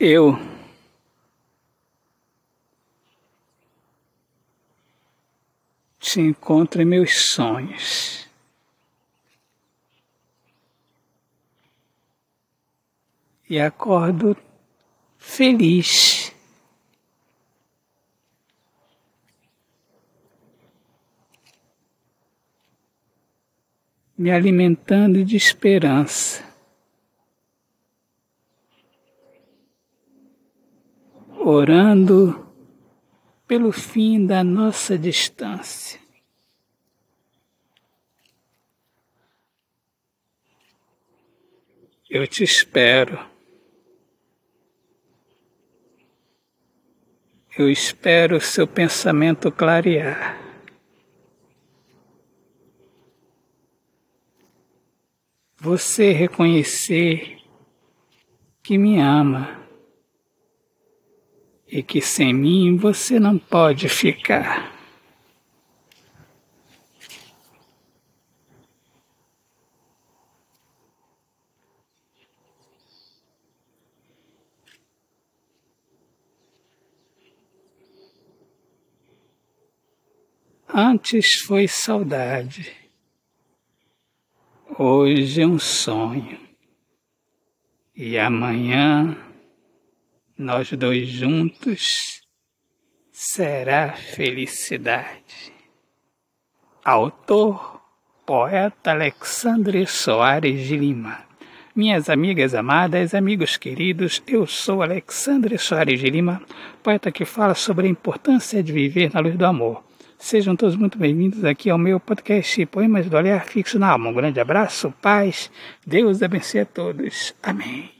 Eu te encontro em meus sonhos. E acordo feliz. Me alimentando de esperança. Orando pelo fim da nossa distância. Eu te espero. Eu espero o seu pensamento clarear. Você reconhecer que me ama e que sem mim você não pode ficar. Antes foi saudade, hoje é um sonho, e amanhã nós dois juntos, será felicidade. Autor, poeta Alexandre Soares de Lima. Minhas amigas amadas, amigos queridos, eu sou Alexandre Soares de Lima, poeta que fala sobre a importância de viver na luz do amor. Sejam todos muito bem-vindos aqui ao meu podcast Poemas do Olhar Fixo na Alma. Um grande abraço, paz, Deus abençoe a todos. Amém.